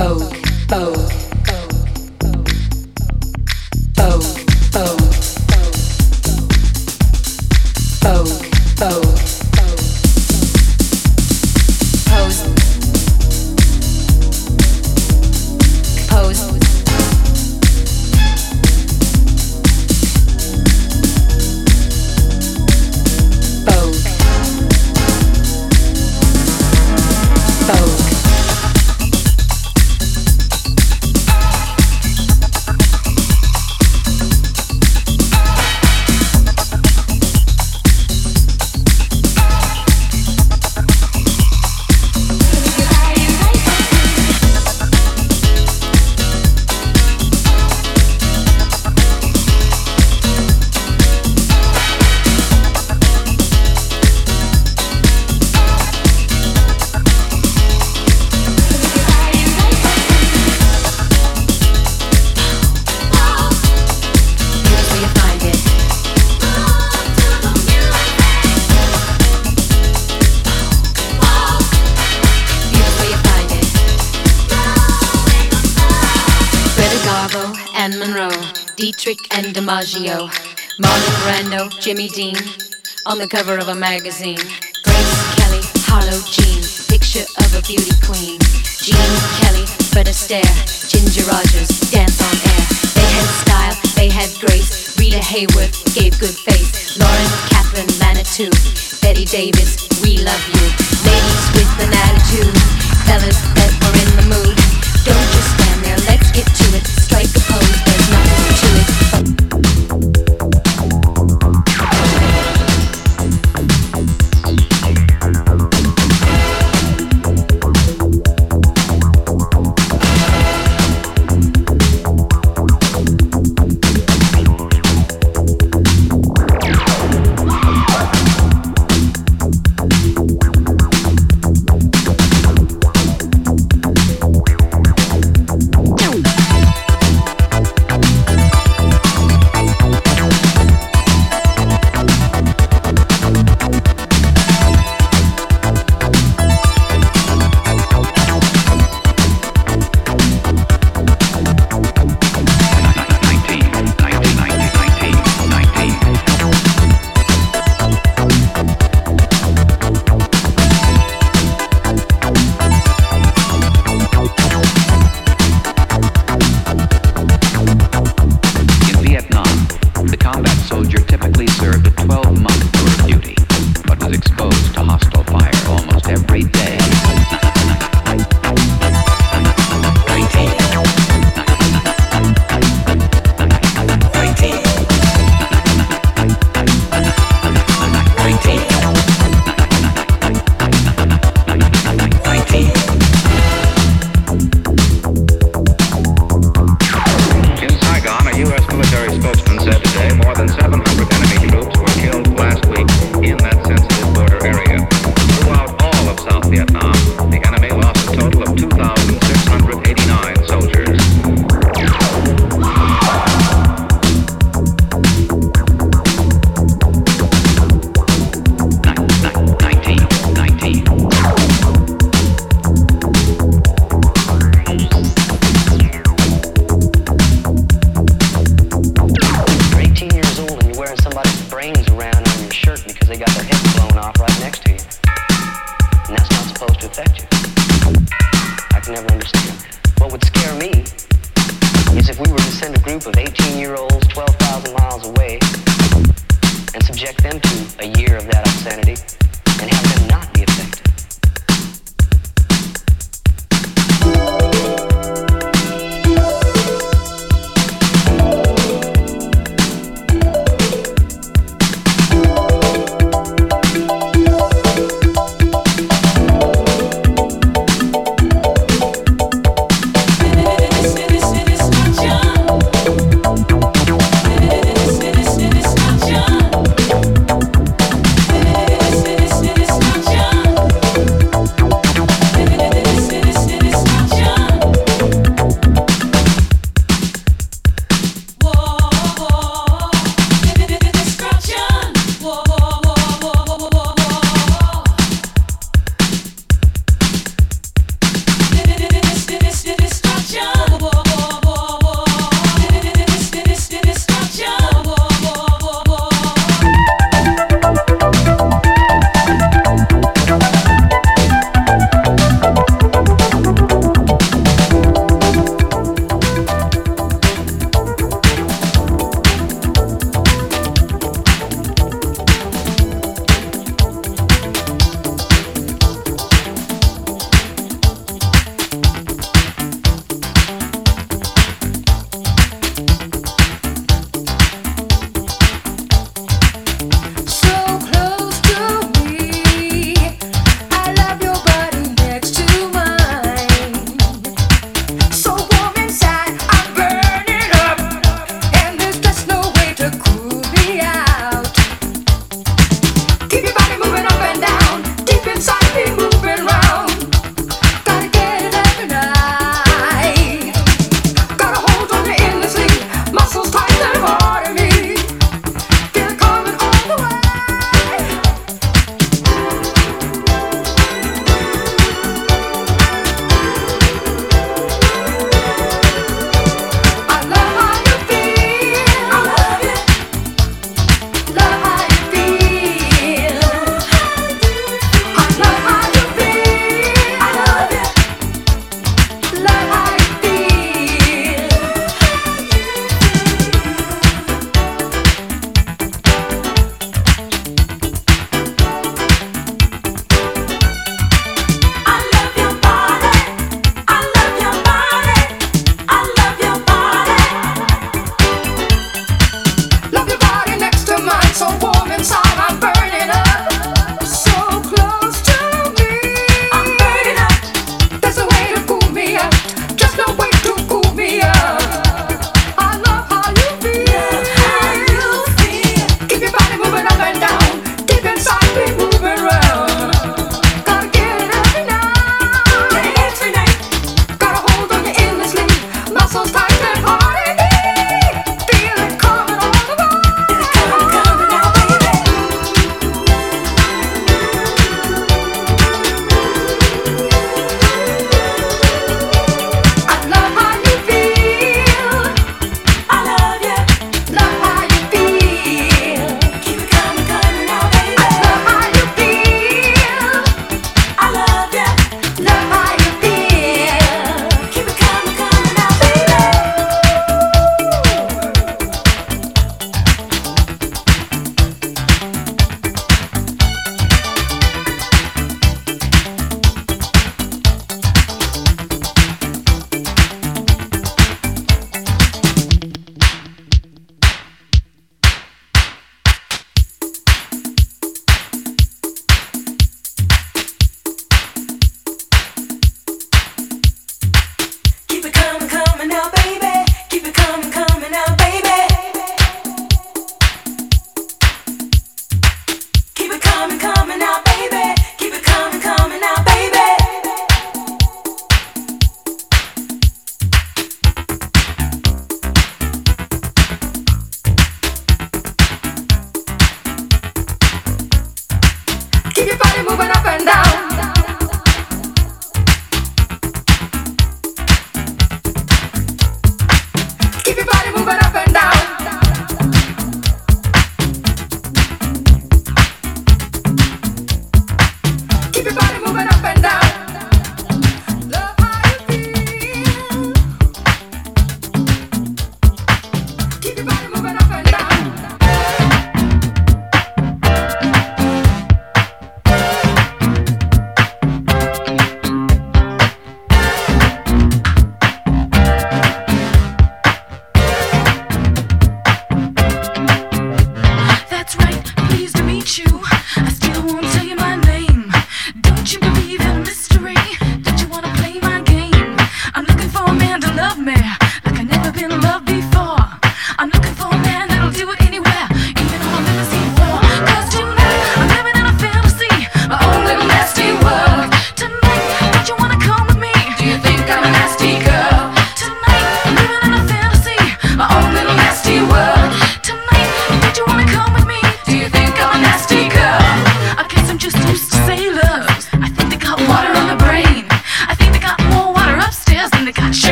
Folk, folk. DiMaggio, Marlon Brando, Jimmy Dean, on the cover of a magazine. Grace Kelly, Harlow Jean, picture of a beauty queen. Gene Kelly, Fred Astaire, Ginger Rogers, dance on air. They had style, they had grace. Rita Hayworth gave good face. Lauren Katharine Manitou, Bette Davis, we love you.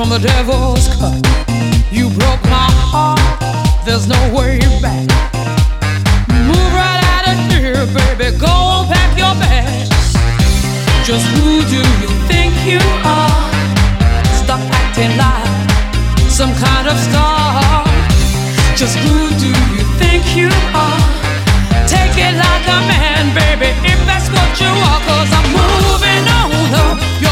from the devil's cut. You broke my heart, there's no way back. Move right out of here, baby, go pack your bags. Just who do you think you are? Stop acting like some kind of star. Just who do you think you are? Take it like a man, baby, if that's what you are, i I'm moving on up.